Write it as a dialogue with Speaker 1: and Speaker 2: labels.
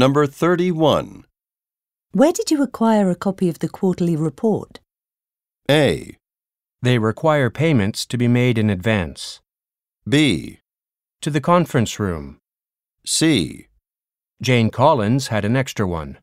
Speaker 1: Number 31.
Speaker 2: Where did you acquire a copy of the quarterly report?
Speaker 1: A.
Speaker 3: They require payments to be made in advance.
Speaker 1: B.
Speaker 3: To the conference room.
Speaker 1: C.
Speaker 3: Jane Collins had an extra one.